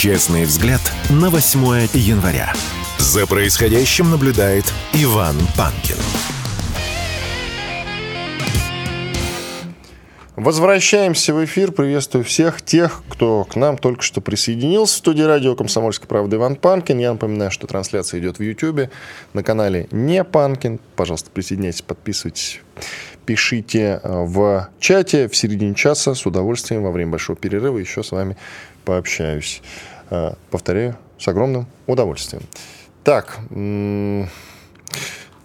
Честный взгляд на 8 января. За происходящим наблюдает Иван Панкин. Возвращаемся в эфир. Приветствую всех тех, кто к нам только что присоединился. В студии радио «Комсомольская правда» Иван Панкин. Я напоминаю, что трансляция идет в YouTube на канале «Не Панкин». Пожалуйста, присоединяйтесь, подписывайтесь, пишите э, в чате в середине часа. С удовольствием во время большого перерыва еще с вами пообщаюсь. Э, повторяю, с огромным удовольствием. Так,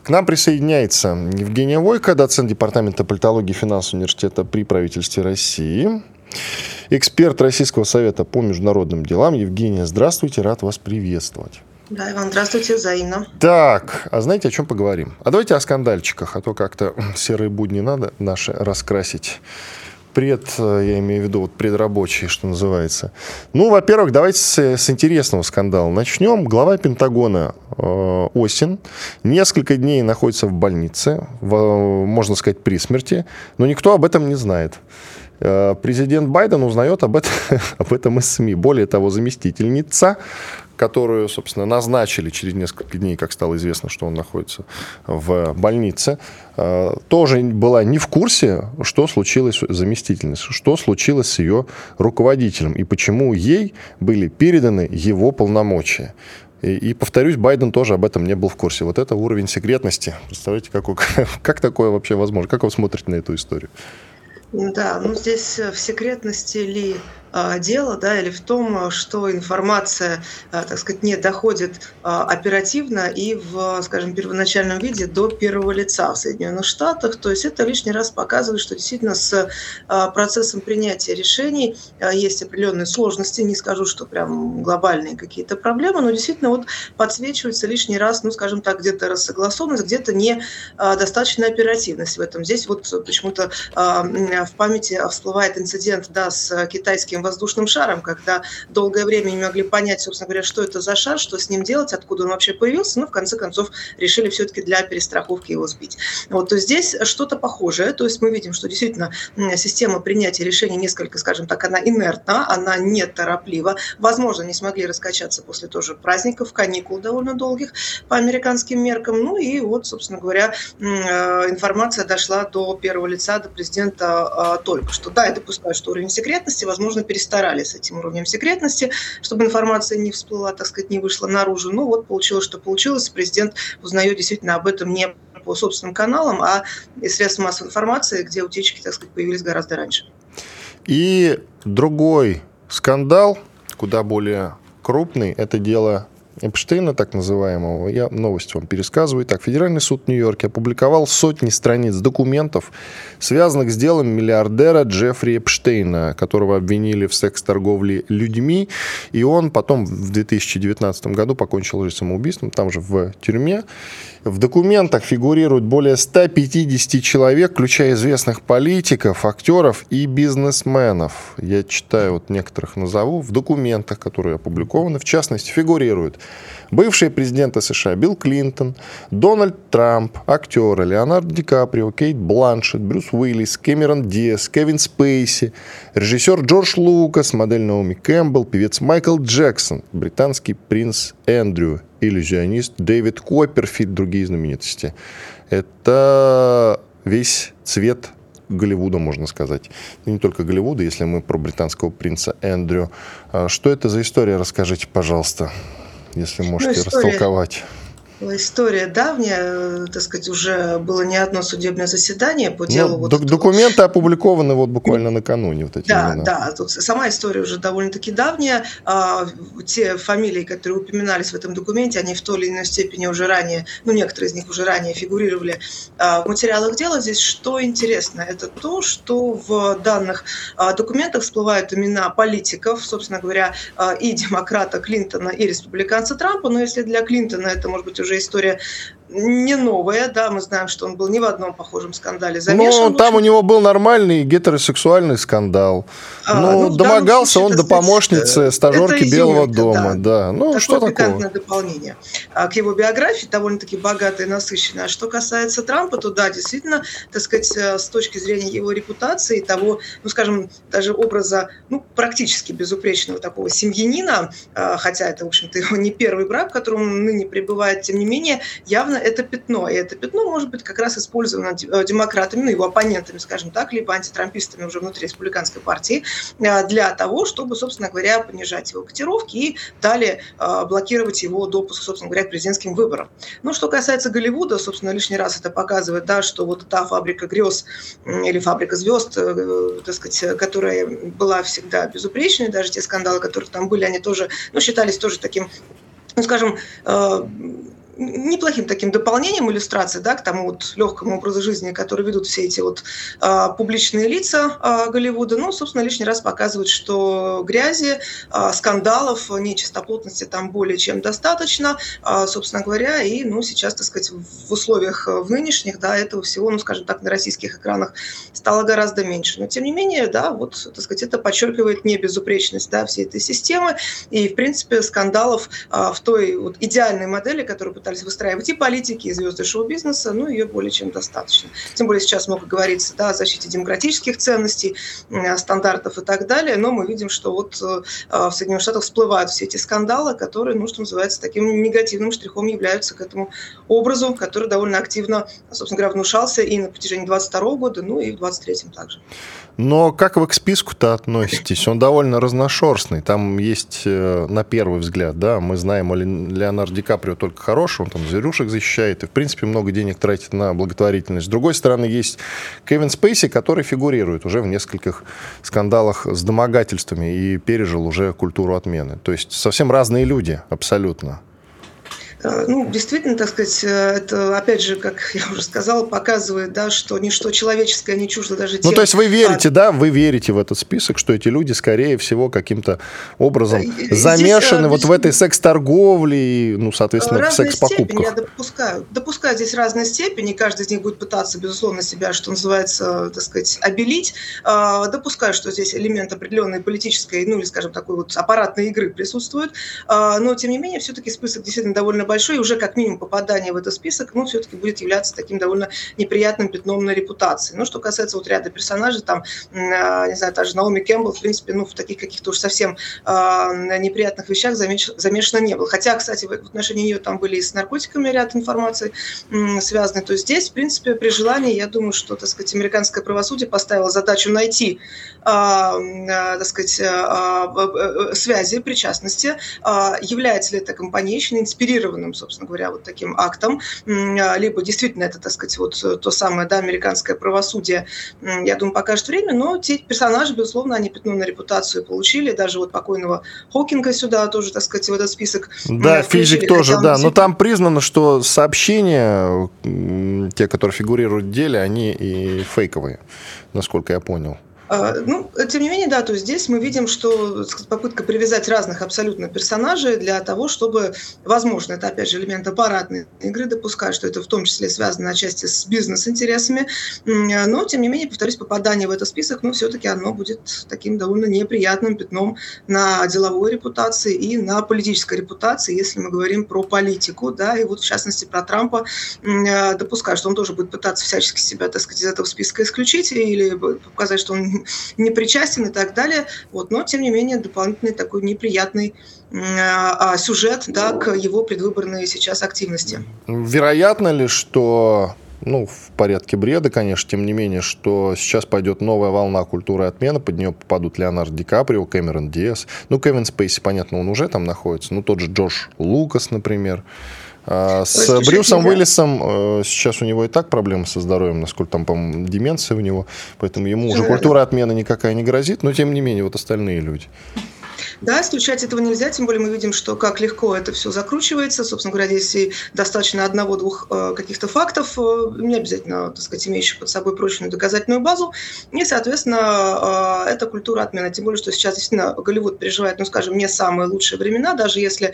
к нам присоединяется Евгения Войко, доцент Департамента политологии и университета при правительстве России, эксперт Российского совета по международным делам. Евгения, здравствуйте, рад вас приветствовать. Да, Иван, здравствуйте, взаимно. Так, а знаете, о чем поговорим? А давайте о скандальчиках, а то как-то серые будни надо наши раскрасить пред, э, я имею в виду, вот предрабочие, что называется. Ну, во-первых, давайте с, с интересного скандала начнем. Глава Пентагона э, Осин несколько дней находится в больнице, в, можно сказать, при смерти, но никто об этом не знает. Э, президент Байден узнает об этом, об этом из СМИ. Более того, заместительница которую, собственно, назначили через несколько дней, как стало известно, что он находится в больнице, э, тоже была не в курсе, что случилось с заместительницей, что случилось с ее руководителем и почему ей были переданы его полномочия. И, и, повторюсь, Байден тоже об этом не был в курсе. Вот это уровень секретности. Представляете, как, как такое вообще возможно? Как вы смотрите на эту историю? Да, ну здесь в секретности ли дело, да, или в том, что информация, а, так сказать, не доходит а, оперативно и в, скажем, первоначальном виде до первого лица в Соединенных Штатах. То есть это лишний раз показывает, что действительно с процессом принятия решений есть определенные сложности. Не скажу, что прям глобальные какие-то проблемы, но действительно вот подсвечивается лишний раз, ну, скажем так, где-то рассогласованность, где-то не достаточная оперативность в этом. Здесь вот почему-то в памяти всплывает инцидент да, с китайским воздушным шаром, когда долгое время не могли понять, собственно говоря, что это за шар, что с ним делать, откуда он вообще появился, но в конце концов решили все-таки для перестраховки его сбить. Вот, то здесь что-то похожее, то есть мы видим, что действительно система принятия решений несколько, скажем так, она инертна, она нетороплива, возможно, не смогли раскачаться после тоже праздников, каникул довольно долгих по американским меркам, ну и вот, собственно говоря, э, информация дошла до первого лица, до президента а, только что. Да, я допускаю, что уровень секретности, возможно, перестарались с этим уровнем секретности, чтобы информация не всплыла, так сказать, не вышла наружу. Ну вот получилось, что получилось. Президент узнает действительно об этом не по собственным каналам, а из средств массовой информации, где утечки, так сказать, появились гораздо раньше. И другой скандал, куда более крупный, это дело Эпштейна, так называемого, я новость вам пересказываю. Так, Федеральный суд в Нью-Йорке опубликовал сотни страниц документов, связанных с делом миллиардера Джеффри Эпштейна, которого обвинили в секс-торговле людьми, и он потом в 2019 году покончил жизнь самоубийством, там же в тюрьме. В документах фигурируют более 150 человек, включая известных политиков, актеров и бизнесменов. Я читаю, вот некоторых назову. В документах, которые опубликованы, в частности, фигурируют бывшие президенты США Билл Клинтон, Дональд Трамп, актеры Леонардо Ди Каприо, Кейт Бланшет, Брюс Уиллис, Кэмерон Диас, Кевин Спейси, режиссер Джордж Лукас, модель Наоми Кэмпбелл, певец Майкл Джексон, британский принц Эндрю, иллюзионист Дэвид Копперфильд, другие знаменитости. Это весь цвет Голливуда, можно сказать. И не только Голливуда, если мы про британского принца Эндрю. А что это за история, расскажите, пожалуйста, если можете ну, история, растолковать. История давняя, э, так сказать, уже было не одно судебное заседание по ну, делу. Ну, вот док- документы вот. опубликованы вот буквально накануне. Вот эти да, имена. да, тут сама история уже довольно-таки давняя. А, те фамилии, которые упоминались в этом документе, они в той или иной степени уже ранее, ну, некоторые из них уже ранее фигурировали а, в материалах дела. Здесь что интересно, это то, что в данных а, документах всплывают имена политиков, собственно говоря, а, и демократа Клинтона, и республиканца Трампа, но если для Клинтона это, может быть, уже история не новая, да, мы знаем, что он был ни в одном похожем скандале замешан. Ну, там у него был нормальный гетеросексуальный скандал. А, ну, ну, домогался случае, он до помощницы стажерки Белого дома, да. да. Ну, такое что такое? дополнение а, к его биографии, довольно-таки богатая и насыщенная. А что касается Трампа, то да, действительно, так сказать, э, с точки зрения его репутации, того, ну, скажем, даже образа, ну, практически безупречного такого семьянина, а, хотя это, в общем-то, его не первый брак, в котором он ныне пребывает, тем не менее, явно это пятно. И это пятно может быть как раз использовано э, демократами, ну, его оппонентами, скажем так, либо антитрампистами уже внутри республиканской партии э, для того, чтобы, собственно говоря, понижать его котировки и далее э, блокировать его допуск, собственно говоря, к президентским выборам. Ну, что касается Голливуда, собственно, лишний раз это показывает, да, что вот та фабрика грез или фабрика звезд, так сказать, которая была всегда безупречной, даже те скандалы, которые там были, они тоже, ну, считались тоже таким ну, скажем, неплохим таким дополнением иллюстрации да, к тому вот легкому образу жизни, который ведут все эти вот а, публичные лица а, Голливуда. Ну, собственно, лишний раз показывает, что грязи, а, скандалов, нечистоплотности там более чем достаточно, а, собственно говоря, и, ну, сейчас, так сказать, в условиях в нынешних, да, этого всего, ну, скажем так, на российских экранах стало гораздо меньше. Но, тем не менее, да, вот, так сказать, это подчеркивает небезупречность, да, всей этой системы, и, в принципе, скандалов а, в той вот идеальной модели, которую пытались выстраивать и политики, и звезды шоу-бизнеса, ну, ее более чем достаточно. Тем более сейчас много говорится да, о защите демократических ценностей, стандартов и так далее, но мы видим, что вот э, в Соединенных Штатах всплывают все эти скандалы, которые, ну, что называется, таким негативным штрихом являются к этому образу, который довольно активно, собственно говоря, внушался и на протяжении 22 года, ну и в 23 также. Но как вы к списку-то относитесь? Он довольно разношерстный. Там есть, э, на первый взгляд, да, мы знаем о Леонардо Ди Каприо только хорошего, он там зверюшек защищает и, в принципе, много денег тратит на благотворительность. С другой стороны, есть Кевин Спейси, который фигурирует уже в нескольких скандалах с домогательствами и пережил уже культуру отмены. То есть совсем разные люди, абсолютно. Э, ну, действительно, так сказать, э, это, опять же, как я уже сказала, показывает, да, что ничто человеческое не чуждо даже тем... Ну, то есть вы верите, а... да, вы верите в этот список, что эти люди, скорее всего, каким-то образом Здесь, э, замешаны вот в этой секс-торговле и, ну, соответственно, в секс-покупках? я допускаю. Допускаю здесь разные степени, каждый из них будет пытаться, безусловно, себя, что называется, так сказать, обелить. А, допускаю, что здесь элемент определенной политической, ну, или, скажем, такой вот аппаратной игры присутствует, а, но, тем не менее, все-таки список действительно довольно большой большой, уже как минимум попадание в этот список, ну, все-таки будет являться таким довольно неприятным пятном на репутации. Ну, что касается вот ряда персонажей, там, а, не знаю, та же Наоми Кэмпбелл, в принципе, ну, в таких каких-то уж совсем э, неприятных вещах замеш... замешано не было. Хотя, кстати, в отношении нее там были и с наркотиками ряд информации связаны. То есть здесь, в принципе, при желании, я думаю, что, так сказать, американское правосудие поставило задачу найти, э, так сказать, э, э, связи, причастности, является ли эта компания инспирированной определенным, собственно говоря, вот таким актом, а, либо действительно это, так сказать, вот то самое, да, американское правосудие, я думаю, покажет время, но те персонажи, безусловно, они пятно на репутацию получили, даже вот покойного Хокинга сюда тоже, так сказать, в этот список Да, физик тоже, да, но там признано, что сообщения, те, которые фигурируют в деле, они и фейковые, насколько я понял. А, ну, тем не менее, да, то есть здесь мы видим, что попытка привязать разных абсолютно персонажей для того, чтобы, возможно, это опять же элемент аппаратной игры, допускаю, что это в том числе связано отчасти с бизнес-интересами, но, тем не менее, повторюсь, попадание в этот список, ну, все-таки оно будет таким довольно неприятным пятном на деловой репутации и на политической репутации, если мы говорим про политику, да, и вот в частности про Трампа, допускаю, что он тоже будет пытаться всячески себя, так сказать, из этого списка исключить или показать, что он не причастен и так далее. Вот, но, тем не менее, дополнительный такой неприятный а, сюжет да, к его предвыборной сейчас активности. Вероятно ли, что ну, в порядке бреда, конечно, тем не менее, что сейчас пойдет новая волна культуры отмены, под нее попадут Леонардо Ди Каприо, Кэмерон Диас, ну, Кевин Спейси, понятно, он уже там находится, ну, тот же Джош Лукас, например, А с Брюсом Уиллисом э, сейчас у него и так проблемы со здоровьем, насколько там, по-моему, деменция у него, поэтому ему уже культура отмены никакая не грозит, но тем не менее вот остальные люди. Да, исключать этого нельзя, тем более мы видим, что как легко это все закручивается. Собственно говоря, здесь и достаточно одного-двух э, каких-то фактов, э, не обязательно, так сказать, имеющих под собой прочную доказательную базу. И, соответственно, э, это культура отмены. Тем более, что сейчас действительно Голливуд переживает, ну, скажем, не самые лучшие времена, даже если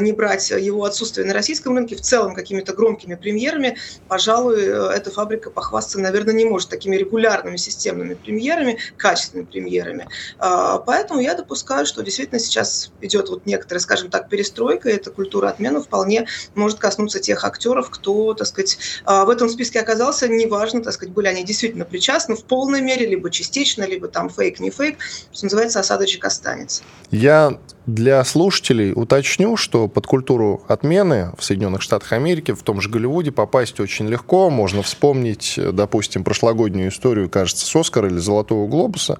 не брать его отсутствие на российском рынке, в целом какими-то громкими премьерами, пожалуй, эта фабрика похвастаться, наверное, не может такими регулярными системными премьерами, качественными премьерами. Поэтому я допускаю, что действительно сейчас идет вот некоторая, скажем так, перестройка, и эта культура отмены вполне может коснуться тех актеров, кто, так сказать, а, в этом списке оказался, неважно, так сказать, были они действительно причастны в полной мере, либо частично, либо там фейк, не фейк, что называется, осадочек останется. Я для слушателей уточню, что под культуру отмены в Соединенных Штатах Америки, в том же Голливуде попасть очень легко. Можно вспомнить, допустим, прошлогоднюю историю, кажется, с Оскара или Золотого Глобуса.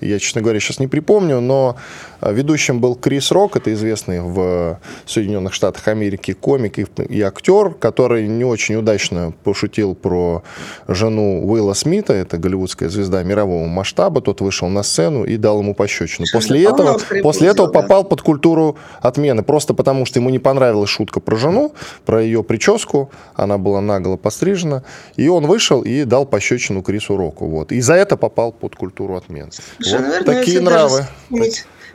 Я, честно говоря, сейчас не припомню, но а, ведущим был Крис Рок, это известный в Соединенных Штатах Америки комик и, и актер, который не очень удачно пошутил про жену Уилла Смита, это голливудская звезда мирового масштаба. Тот вышел на сцену и дал ему пощечину. После этого, после этого попал под культуру отмены, просто потому что ему не понравилась шутка про жену, про ее прическу, она была наголо пострижена, и он вышел и дал пощечину Крису Року. Вот. И за это попал под культуру отмены. вот наверное, такие нравы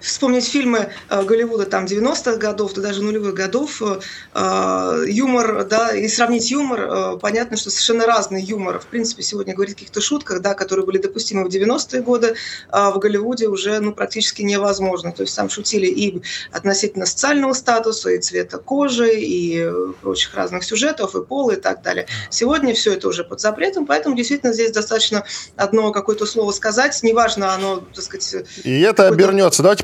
вспомнить фильмы э, Голливуда там 90-х годов, да даже нулевых годов, э, э, юмор, да, и сравнить юмор, понятно, что совершенно разный юмор. В принципе, сегодня говорить о каких-то шутках, да, которые были допустимы в 90-е годы, а в Голливуде уже ну, практически невозможно. То есть там шутили и относительно социального статуса, и цвета кожи, и прочих разных сюжетов, и пола, и так далее. Сегодня все это уже под запретом, поэтому действительно здесь достаточно одно какое-то слово сказать, неважно оно, так сказать... И это обернется. Давайте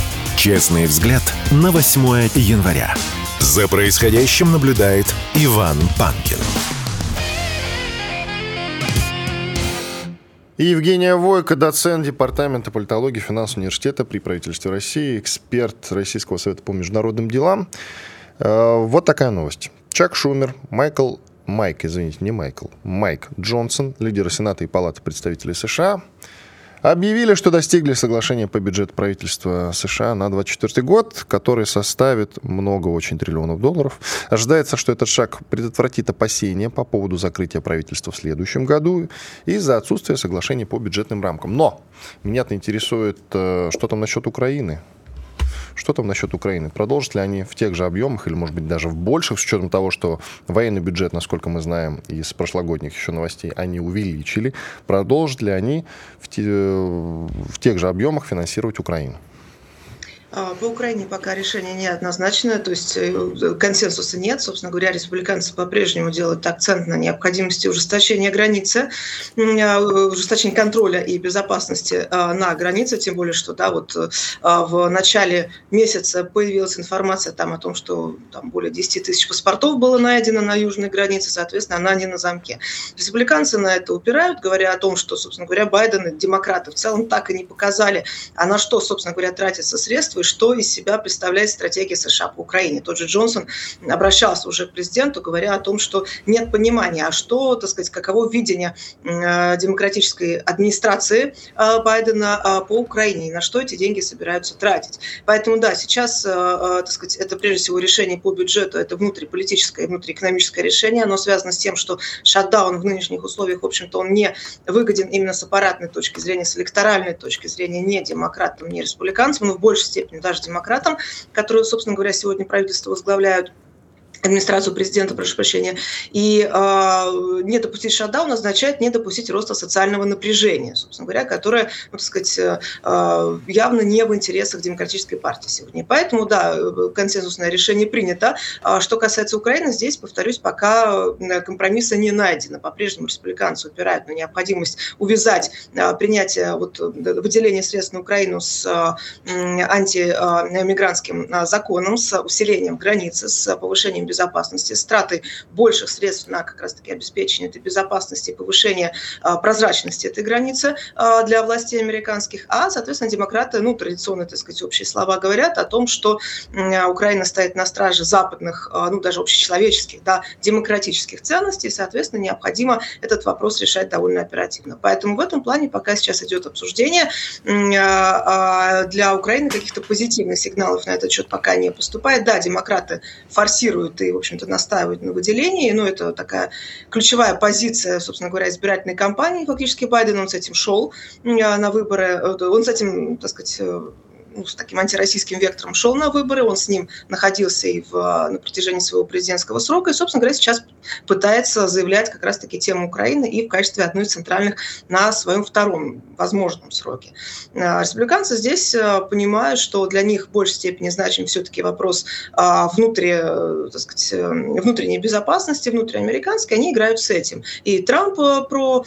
Честный взгляд на 8 января. За происходящим наблюдает Иван Панкин. Евгения Войко, доцент Департамента политологии финансового университета при правительстве России, эксперт Российского совета по международным делам. Э, вот такая новость. Чак Шумер, Майкл Майк, извините, не Майкл, Майк Джонсон, лидер Сената и Палаты представителей США, объявили, что достигли соглашения по бюджету правительства США на 2024 год, который составит много очень триллионов долларов. Ожидается, что этот шаг предотвратит опасения по поводу закрытия правительства в следующем году из-за отсутствия соглашения по бюджетным рамкам. Но меня-то интересует, э, что там насчет Украины. Что там насчет Украины? Продолжат ли они в тех же объемах или, может быть, даже в больших, с учетом того, что военный бюджет, насколько мы знаем из прошлогодних еще новостей, они увеличили? Продолжат ли они в, те, в тех же объемах финансировать Украину? А, по Украине пока решение неоднозначное, то есть э, консенсуса нет. Собственно говоря, республиканцы по-прежнему делают акцент на необходимости ужесточения границы, а, ужесточения контроля и безопасности а, на границе, тем более, что да, вот в начале месяца появилась информация там, о том, что там более 10 тысяч паспортов было найдено на южной границе, соответственно, она не на замке. Республиканцы на это упирают, говоря о том, что, собственно говоря, Байден и демократы в целом так и не показали, а на что, собственно говоря, тратятся средства, и что из себя представляет стратегия США по Украине. Тот же Джонсон обращался уже к президенту, говоря о том, что нет понимания, а что, так сказать, каково видение э, демократической администрации э, Байдена э, по Украине и на что эти деньги собираются тратить. Поэтому, да, сейчас, так сказать, это прежде всего решение по бюджету, это внутриполитическое и внутриэкономическое решение, оно связано с тем, что шатдаун в нынешних условиях, в общем-то, он не выгоден именно с аппаратной точки зрения, с электоральной точки зрения, не демократам, не республиканцам, но в большей степени даже демократам, которые, собственно говоря, сегодня правительство возглавляют. Администрацию президента, прошу прощения, и э, не допустить шатдаун означает не допустить роста социального напряжения, собственно говоря, которое, ну, так сказать, э, явно не в интересах демократической партии сегодня. Поэтому, да, консенсусное решение принято. А что касается Украины, здесь, повторюсь, пока э, компромисса не найдено. По-прежнему республиканцы упирают на необходимость увязать э, принятие вот, выделения средств на Украину с э, антимигрантским э, законом, с усилением границы, с повышением безопасности, с тратой больших средств на как раз-таки обеспечение этой безопасности, повышение а, прозрачности этой границы а, для властей американских. А, соответственно, демократы, ну, традиционно, так сказать, общие слова говорят о том, что Украина стоит на страже западных, а, ну, даже общечеловеческих, да, демократических ценностей, и, соответственно, необходимо этот вопрос решать довольно оперативно. Поэтому в этом плане пока сейчас идет обсуждение. Для Украины каких-то позитивных сигналов на этот счет пока не поступает. Да, демократы форсируют и, в общем-то, настаивают на выделении. Ну, это такая ключевая позиция, собственно говоря, избирательной кампании. Фактически Байден, он с этим шел на выборы. Он с этим, так сказать, э, ну, с таким антироссийским вектором шел на выборы, он с ним находился и в, на протяжении своего президентского срока, и, собственно говоря, сейчас пытается заявлять как раз-таки тему Украины и в качестве одной из центральных на своем втором возможном сроке. А, республиканцы здесь а, понимают, что для них в большей степени значим все-таки вопрос а, внутри, э, так сказать, э, внутренней безопасности, внутриамериканской, они играют с этим. И Трамп э, про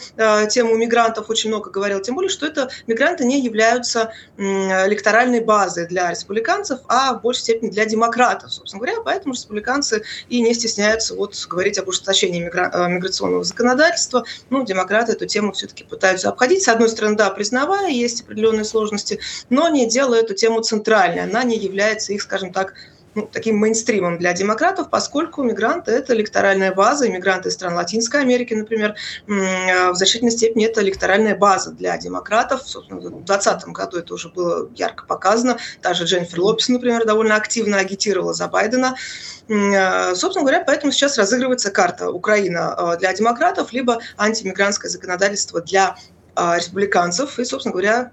тему мигрантов очень много говорил, тем более, что это мигранты не являются электоральными социальной базы для республиканцев, а в большей степени для демократов, собственно говоря. Поэтому республиканцы и не стесняются вот говорить об ужесточении мигра- э, миграционного законодательства. Ну, демократы эту тему все-таки пытаются обходить. С одной стороны, да, признавая, есть определенные сложности, но не делая эту тему центральной. Она не является их, скажем так, ну, таким мейнстримом для демократов, поскольку мигранты – это электоральная база, иммигранты из стран Латинской Америки, например, в значительной степени это электоральная база для демократов. В 2020 году это уже было ярко показано. Та же Дженнифер Лопес, например, довольно активно агитировала за Байдена. Собственно говоря, поэтому сейчас разыгрывается карта Украина а, для демократов, либо антимигрантское законодательство для а, республиканцев. И, собственно говоря,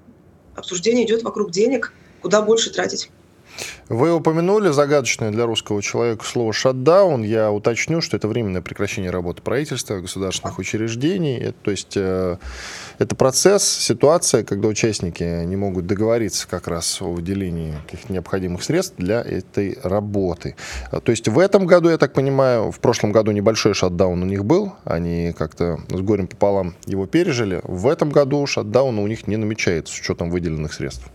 обсуждение идет вокруг денег, куда больше тратить. Вы упомянули загадочное для русского человека слово «шатдаун». Я уточню, что это временное прекращение работы правительства, государственных учреждений. Это, то есть э, это процесс, ситуация, когда участники не могут договориться как раз о выделении каких-то необходимых средств для этой работы. То есть в этом году, я так понимаю, в прошлом году небольшой шатдаун у них был. Они как-то с горем пополам его пережили. В этом году шатдауна у них не намечается с учетом выделенных средств.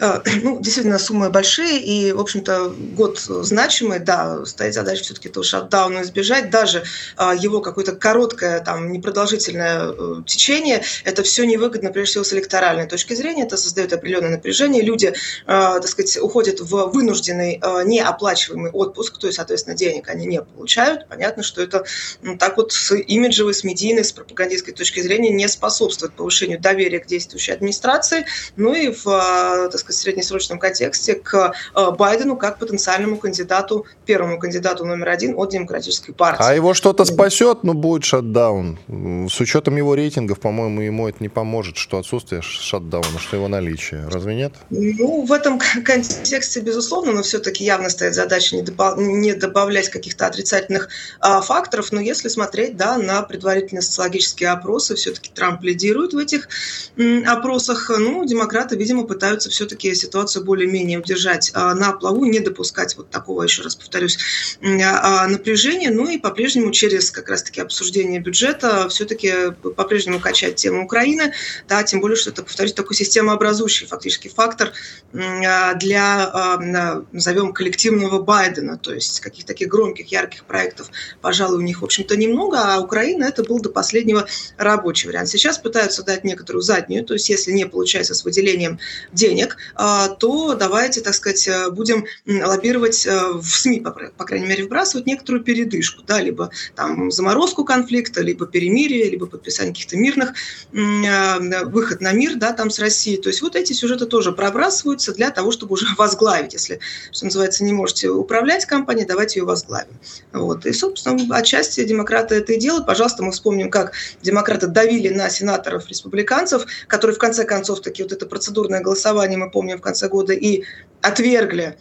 Э, ну, действительно, суммы большие, и, в общем-то, год значимый, да, стоит задача все-таки этого шатдауна избежать, даже а, его какое-то короткое, там, непродолжительное э, течение, это все невыгодно, прежде всего, с электоральной точки зрения, это создает определенное напряжение, люди, э, так сказать, уходят в вынужденный неоплачиваемый отпуск, то есть, соответственно, денег они не получают, понятно, что это ну, так вот с имиджевой, с медийной, с пропагандистской точки зрения не способствует повышению доверия к действующей администрации, ну и в, так сказать, среднесрочном контексте к э, Байдену как потенциальному кандидату, первому кандидату номер один от Демократической партии. А его что-то спасет, ну, будет шатдаун. С учетом его рейтингов, по-моему, ему это не поможет, что отсутствие шатдауна, что его наличие. Разве нет? Ну, в этом контексте, безусловно, но все-таки явно стоит задача не, добав... не добавлять каких-то отрицательных а, факторов, но если смотреть, да, на предварительные социологические опросы, все-таки Трамп лидирует в этих м, опросах, ну, демократы, видимо, пытаются все-таки все-таки ситуацию более-менее удержать а, на плаву, не допускать вот такого, еще раз повторюсь, а, напряжения. Ну и по-прежнему через как раз-таки обсуждение бюджета все-таки по-прежнему качать тему Украины, да, тем более, что это, повторюсь, такой системообразующий фактически фактор а, для, назовем, коллективного Байдена, то есть каких-то таких громких, ярких проектов, пожалуй, у них, в общем-то, немного, а Украина это был до последнего рабочий вариант. Сейчас пытаются дать некоторую заднюю, то есть если не получается с выделением денег, а, то давайте, так сказать, э, будем лоббировать э, в СМИ, по крайней мере, вбрасывать некоторую передышку, да, либо там заморозку конфликта, либо перемирие, либо подписание каких-то мирных, э, выход на мир, да, там с Россией. То есть вот эти сюжеты тоже пробрасываются для того, чтобы уже возглавить, если, что называется, не можете управлять компанией, давайте ее возглавим. Вот. И, собственно, отчасти демократы это и делают. Пожалуйста, мы вспомним, как демократы давили на сенаторов республиканцев, которые в конце концов таки вот это процедурное голосование мы помним, помним, в конце года и отвергли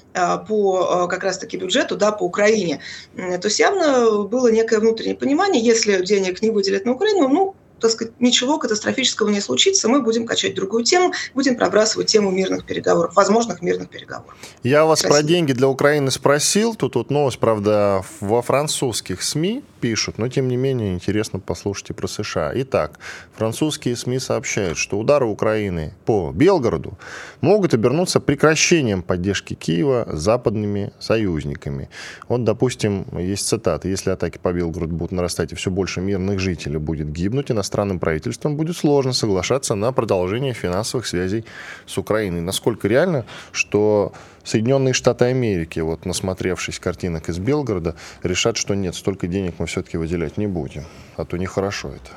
по как раз-таки бюджету, да, по Украине. То есть явно было некое внутреннее понимание, если денег не выделят на Украину, ну, так сказать, ничего катастрофического не случится, мы будем качать другую тему, будем пробрасывать тему мирных переговоров, возможных мирных переговоров. Я вас Спасибо. про деньги для Украины спросил, тут вот новость, правда, во французских СМИ пишут, но тем не менее интересно послушать и про США. Итак, французские СМИ сообщают, что удары Украины по Белгороду могут обернуться прекращением поддержки Киева западными союзниками. Вот, допустим, есть цитата. Если атаки по Белгороду будут нарастать и все больше мирных жителей будет гибнуть, иностранным правительствам будет сложно соглашаться на продолжение финансовых связей с Украиной. Насколько реально, что Соединенные Штаты Америки, вот насмотревшись картинок из Белгорода, решат, что нет, столько денег мы все-таки выделять не будем, а то нехорошо это.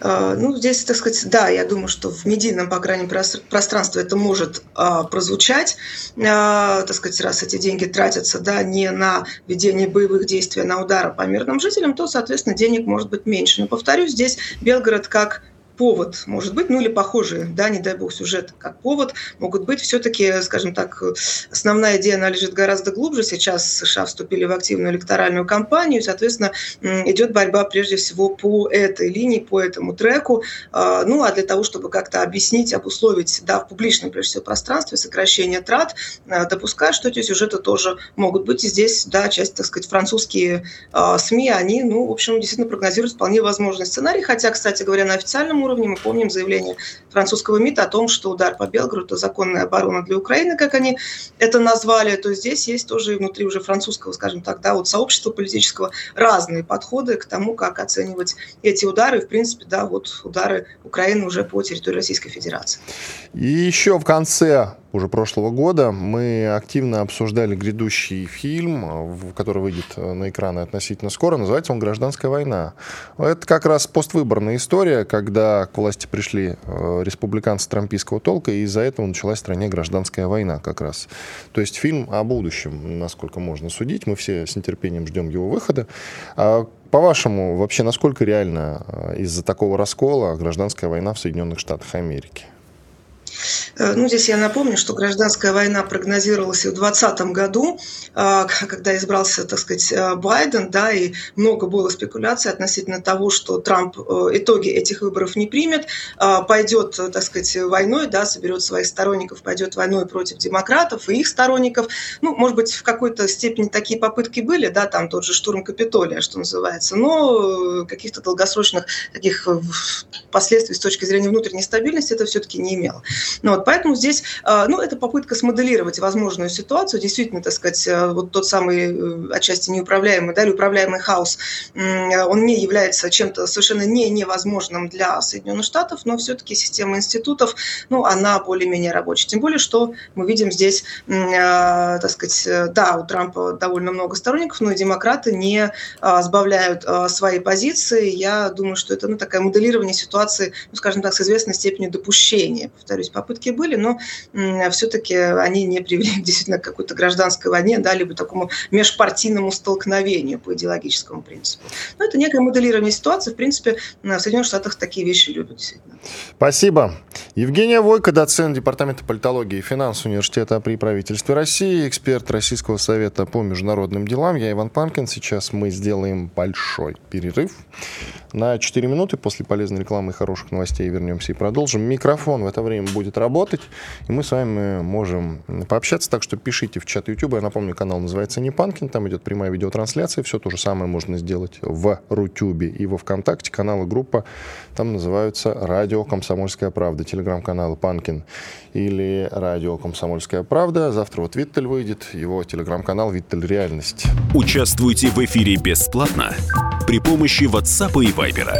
А, ну, здесь, так сказать, да, я думаю, что в медийном, по крайней мере, пространстве это может а, прозвучать, а, так сказать, раз эти деньги тратятся, да, не на ведение боевых действий, а на удары по мирным жителям, то, соответственно, денег может быть меньше. Но, повторюсь, здесь Белгород как повод может быть, ну или похожие, да, не дай бог, сюжет как повод, могут быть все-таки, скажем так, основная идея, она лежит гораздо глубже. Сейчас США вступили в активную электоральную кампанию, соответственно, идет борьба прежде всего по этой линии, по этому треку. А, ну, а для того, чтобы как-то объяснить, обусловить, да, в публичном, прежде всего, пространстве сокращение трат, а, допускаю, что эти сюжеты тоже могут быть. И здесь, да, часть, так сказать, французские а, СМИ, они, ну, в общем, действительно прогнозируют вполне возможный сценарий, хотя, кстати говоря, на официальном уровне. Мы помним заявление французского МИДа о том, что удар по Белгороду – это законная оборона для Украины, как они это назвали. То здесь есть тоже внутри уже французского, скажем так, да, вот сообщества политического разные подходы к тому, как оценивать эти удары. В принципе, да, вот удары Украины уже по территории Российской Федерации. И еще в конце уже прошлого года мы активно обсуждали грядущий фильм, который выйдет на экраны относительно скоро. Называется он «Гражданская война». Это как раз поствыборная история, когда к власти пришли э, республиканцы трампийского толка, и из-за этого началась в стране гражданская война как раз. То есть фильм о будущем, насколько можно судить. Мы все с нетерпением ждем его выхода. А по-вашему, вообще насколько реально э, из-за такого раскола гражданская война в Соединенных Штатах Америки? Э, ну, здесь я напомню, что гражданская война прогнозировалась и в 2020 году, а, когда избрался, так сказать, э, Байден, да, и много было спекуляций относительно того, что Трамп э, итоги этих выборов не примет, а, пойдет, так сказать, войной, да, соберет своих сторонников, пойдет войной против демократов и их сторонников. Ну, может быть, в какой-то степени такие попытки были, да, там тот же штурм Капитолия, что называется, но каких-то долгосрочных таких последствий с точки зрения внутренней стабильности это все-таки не имело. Вот, поэтому здесь, а, ну, это попытка смоделировать возможную ситуацию. Действительно, так сказать, э, вот тот самый э, отчасти неуправляемый, да, или управляемый хаос, он не является чем-то совершенно не невозможным для Соединенных Штатов, но все-таки система институтов, ну, она более-менее рабочая. Тем более, что мы видим здесь, так сказать, э, да, у Трампа довольно много сторонников, но и демократы не сбавляют свои позиции. Я думаю, что это, ну, такое моделирование ситуации, ну, скажем так, с известной степенью допущения. Повторюсь, попытки были, но все-таки они не привели действительно к какой-то гражданской войне, да, либо такому межпартийному столкновению по идеологическому принципу. Но это некое моделирование ситуации. В принципе, в Соединенных Штатах такие вещи любят действительно. Спасибо. Евгения Войко, доцент Департамента политологии и финансов Университета при правительстве России, эксперт Российского совета по международным делам. Я Иван Панкин. Сейчас мы сделаем большой перерыв на 4 минуты. После полезной рекламы и хороших новостей вернемся и продолжим. Микрофон в это время будет работать, и мы с вами можем пообщаться. Так что пишите в чат YouTube. Я напомню, канал называется Не Панкин. Там идет прямая видеотрансляция. Все то же самое можно сделать в Рутюбе и во Вконтакте. Каналы группа там называются «Радио Комсомольская правда». Телеграм-канал Панкин или «Радио Комсомольская правда». Завтра вот Виттель выйдет, его телеграм-канал «Виттель Реальность». Участвуйте в эфире бесплатно при помощи WhatsApp и Viber.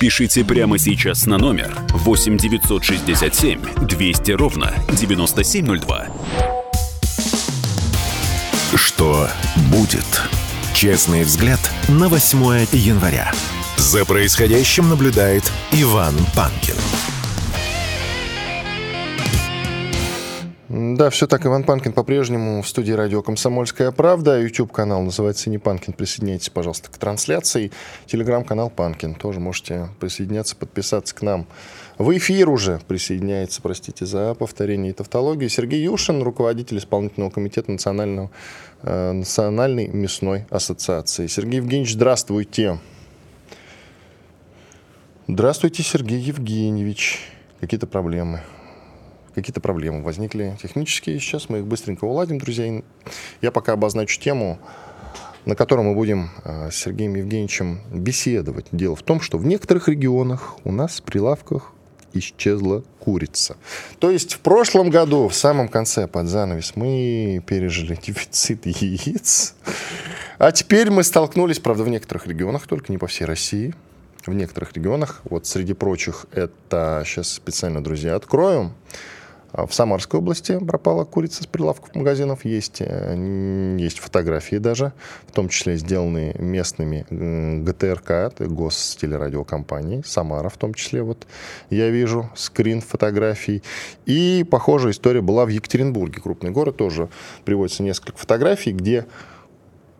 Пишите прямо сейчас на номер 8 967 200 ровно 9702. Что будет? Честный взгляд на 8 января. За происходящим наблюдает Иван Панкин. Да, все так. Иван Панкин по-прежнему в студии радио «Комсомольская правда». YouTube-канал называется «Не Панкин». Присоединяйтесь, пожалуйста, к трансляции. Телеграм-канал «Панкин». Тоже можете присоединяться, подписаться к нам. В эфир уже присоединяется, простите за повторение и тавтологию, Сергей Юшин, руководитель исполнительного комитета Национального, э, Национальной мясной ассоциации. Сергей Евгеньевич, здравствуйте. Здравствуйте, Сергей Евгеньевич. Какие-то проблемы? какие-то проблемы возникли технические. Сейчас мы их быстренько уладим, друзья. Я пока обозначу тему, на которой мы будем э, с Сергеем Евгеньевичем беседовать. Дело в том, что в некоторых регионах у нас в прилавках исчезла курица. То есть в прошлом году, в самом конце, под занавес, мы пережили дефицит яиц. А теперь мы столкнулись, правда, в некоторых регионах, только не по всей России, в некоторых регионах, вот среди прочих, это сейчас специально, друзья, открою, а в Самарской области пропала курица с прилавков магазинов. Есть, э, есть фотографии даже, в том числе сделанные местными ГТРК, это гостелерадиокомпании, Самара в том числе. Вот я вижу скрин фотографий. И похожая история была в Екатеринбурге, крупный город, тоже приводится несколько фотографий, где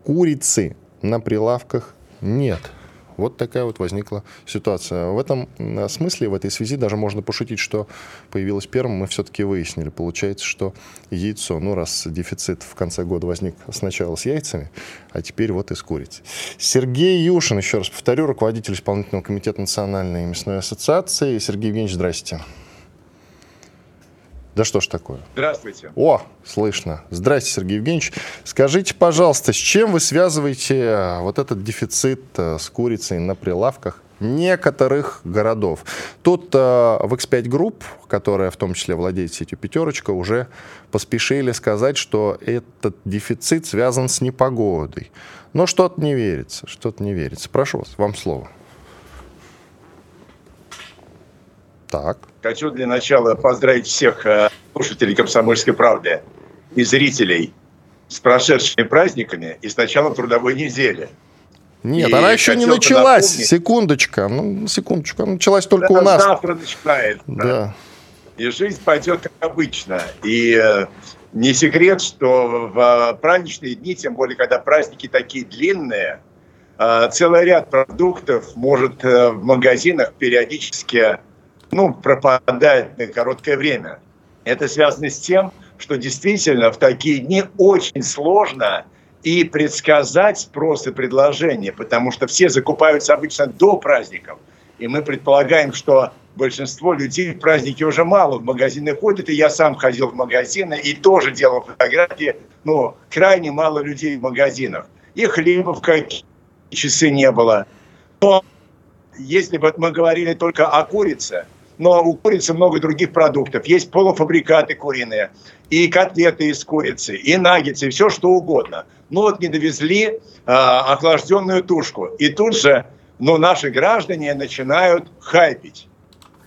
курицы на прилавках нет. Вот такая вот возникла ситуация. В этом смысле, в этой связи даже можно пошутить, что появилось первым, мы все-таки выяснили. Получается, что яйцо, ну раз дефицит в конце года возник сначала с яйцами, а теперь вот и с курицей. Сергей Юшин, еще раз повторю, руководитель исполнительного комитета Национальной мясной ассоциации. Сергей Евгеньевич, здрасте. Да что ж такое? Здравствуйте. О, слышно. Здрасте, Сергей Евгеньевич. Скажите, пожалуйста, с чем вы связываете э, вот этот дефицит э, с курицей на прилавках некоторых городов. Тут э, в X5 Group, которая в том числе владеет сетью «Пятерочка», уже поспешили сказать, что этот дефицит связан с непогодой. Но что-то не верится, что-то не верится. Прошу вас, вам слово. Так. Хочу для начала поздравить всех э, слушателей «Комсомольской правды» и зрителей с прошедшими праздниками и с началом трудовой недели. Нет, и она еще не началась. Напомнить, Секундочка. Ну, секундочку. Она началась только у нас. Завтра начинается. Да. И жизнь пойдет как обычно. И э, не секрет, что в праздничные дни, тем более, когда праздники такие длинные, э, целый ряд продуктов может в магазинах периодически ну, пропадает на короткое время. Это связано с тем, что действительно в такие дни очень сложно и предсказать спрос и предложение, потому что все закупаются обычно до праздников. И мы предполагаем, что большинство людей в праздники уже мало в магазины ходят, и я сам ходил в магазины и тоже делал фотографии, но крайне мало людей в магазинах. И хлебов какие часы не было. Но если бы мы говорили только о курице, но у курицы много других продуктов. Есть полуфабрикаты куриные, и котлеты из курицы, и наггетсы, и все что угодно. Ну вот не довезли э, охлажденную тушку. И тут же ну, наши граждане начинают хайпить.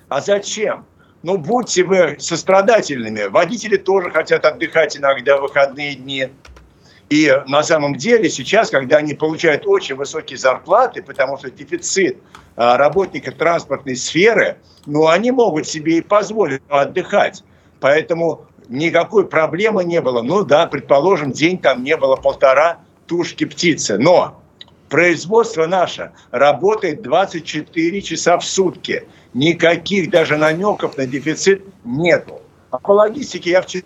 А зачем? Ну, будьте вы сострадательными. Водители тоже хотят отдыхать иногда в выходные дни. И на самом деле сейчас, когда они получают очень высокие зарплаты, потому что дефицит а, работников транспортной сферы, ну, они могут себе и позволить отдыхать. Поэтому никакой проблемы не было. Ну да, предположим, день там не было полтора тушки птицы. Но производство наше работает 24 часа в сутки. Никаких даже намеков на дефицит нету. А по логистике я вчера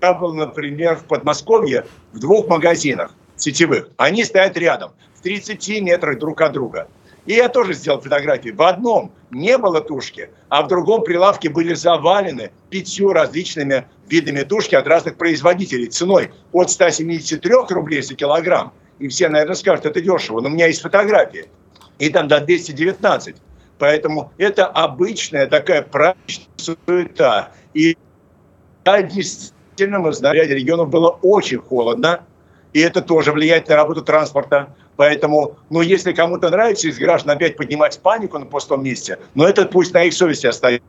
был, например, в Подмосковье в двух магазинах сетевых. Они стоят рядом, в 30 метрах друг от друга. И я тоже сделал фотографии. В одном не было тушки, а в другом прилавке были завалены пятью различными видами тушки от разных производителей ценой от 173 рублей за килограмм. И все, наверное, скажут, это дешево, но у меня есть фотографии. И там до 219. Поэтому это обычная такая праздничная суета. И да, действительно, мы знаем, ряде регионов было очень холодно, и это тоже влияет на работу транспорта. Поэтому, ну, если кому-то нравится из граждан опять поднимать панику на пустом месте, но это пусть на их совести остается.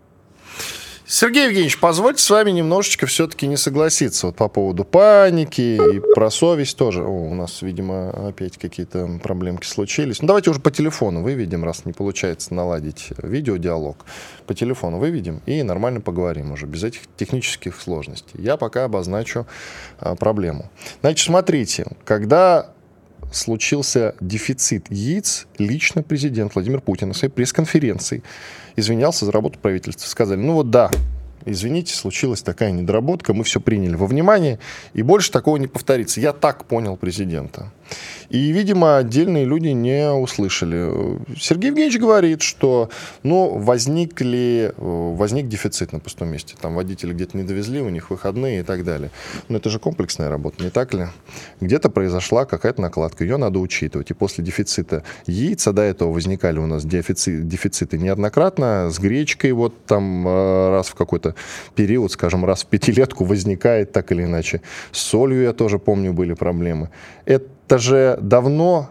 Сергей Евгеньевич, позвольте с вами немножечко все-таки не согласиться вот по поводу паники и про совесть тоже. О, у нас, видимо, опять какие-то проблемки случились. Ну, давайте уже по телефону выведем, раз не получается наладить видеодиалог. По телефону выведем и нормально поговорим уже, без этих технических сложностей. Я пока обозначу а, проблему. Значит, смотрите, когда случился дефицит яиц, лично президент Владимир Путин на своей пресс-конференции извинялся за работу правительства. Сказали, ну вот да, извините, случилась такая недоработка, мы все приняли во внимание, и больше такого не повторится. Я так понял президента. И, видимо, отдельные люди не услышали. Сергей Евгеньевич говорит, что ну, возникли, возник дефицит на пустом месте. Там водители где-то не довезли, у них выходные и так далее. Но это же комплексная работа, не так ли? Где-то произошла какая-то накладка, ее надо учитывать. И после дефицита яиц, а до этого возникали у нас дефицит, дефициты неоднократно, с гречкой вот там э, раз в какой-то период, скажем, раз в пятилетку возникает так или иначе. С солью, я тоже помню, были проблемы. Это это же давно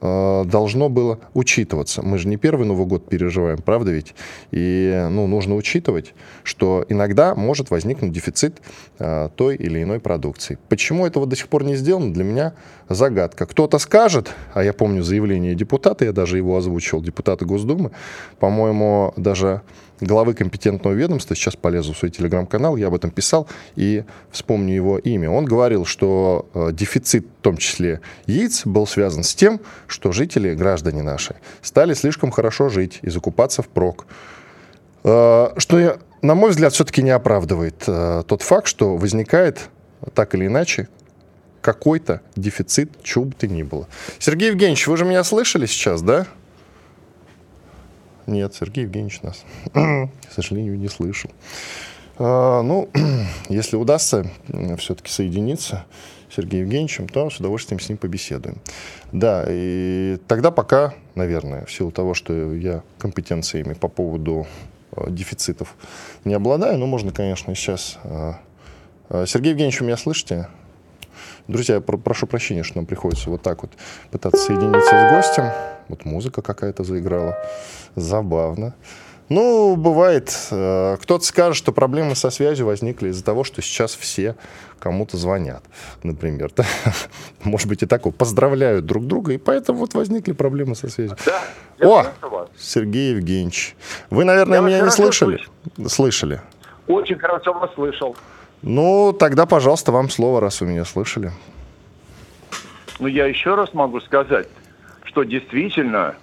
э, должно было учитываться. Мы же не первый Новый год переживаем, правда ведь? И ну, нужно учитывать, что иногда может возникнуть дефицит э, той или иной продукции. Почему этого до сих пор не сделано, для меня загадка. Кто-то скажет, а я помню заявление депутата, я даже его озвучивал, депутата Госдумы, по-моему, даже главы компетентного ведомства, сейчас полезу в свой телеграм-канал, я об этом писал и вспомню его имя. Он говорил, что э, дефицит, в том числе яиц, был связан с тем, что жители, граждане наши, стали слишком хорошо жить и закупаться впрок. Э, что, на мой взгляд, все-таки не оправдывает э, тот факт, что возникает так или иначе какой-то дефицит, чего бы то ни было. Сергей Евгеньевич, вы же меня слышали сейчас, да? Нет, Сергей Евгеньевич нас, к сожалению, не слышал. А, ну, если удастся все-таки соединиться с Сергеем Евгеньевичем, то с удовольствием с ним побеседуем. Да, и тогда пока, наверное, в силу того, что я компетенциями по поводу а, дефицитов не обладаю, но можно, конечно, сейчас... А, Сергей Евгеньевич, вы меня слышите? Друзья, про прошу прощения, что нам приходится вот так вот пытаться соединиться с гостем. Вот музыка какая-то заиграла. Забавно. Ну, бывает. Э, кто-то скажет, что проблемы со связью возникли из-за того, что сейчас все кому-то звонят, например. Может быть и такое. Поздравляют друг друга, и поэтому вот возникли проблемы со связью. Да, О, Сергей Евгеньевич. Вы, наверное, я меня не слышали? Слышал. Слышали. Очень хорошо вас слышал. Ну, тогда, пожалуйста, вам слово, раз вы меня слышали. Ну, я еще раз могу сказать, что действительно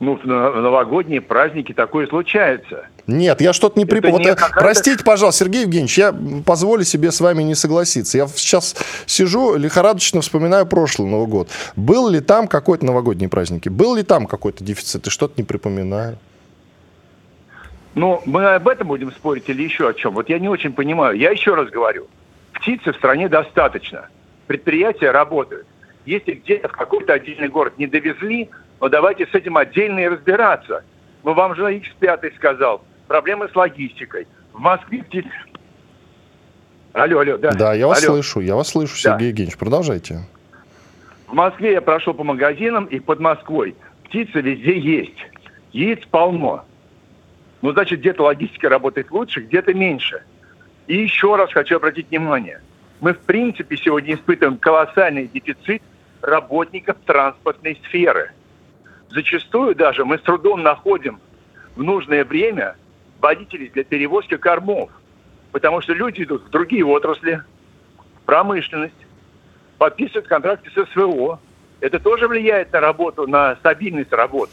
ну, в новогодние праздники такое случается. Нет, я что-то не припомню. Вот, простите, пожалуйста, Сергей Евгеньевич, я позволю себе с вами не согласиться. Я сейчас сижу, лихорадочно вспоминаю прошлый Новый год. Был ли там какой-то новогодний праздник? Был ли там какой-то дефицит? И что-то не припоминаю. Ну, мы об этом будем спорить или еще о чем? Вот я не очень понимаю. Я еще раз говорю. Птицы в стране достаточно. Предприятия работают. Если где-то в какой-то отдельный город не довезли, но давайте с этим отдельно и разбираться. Но вам же X5 сказал, проблемы с логистикой. В Москве... Алло, алло, да. Да, я вас алло. слышу, я вас слышу, Сергей да. Евгеньевич, продолжайте. В Москве я прошел по магазинам и под Москвой. Птицы везде есть. Яиц полно. Ну, значит, где-то логистика работает лучше, где-то меньше. И еще раз хочу обратить внимание. Мы, в принципе, сегодня испытываем колоссальный дефицит работников транспортной сферы. Зачастую даже мы с трудом находим в нужное время водителей для перевозки кормов, потому что люди идут в другие отрасли, промышленность, подписывают контракты с СВО. Это тоже влияет на работу, на стабильность работы.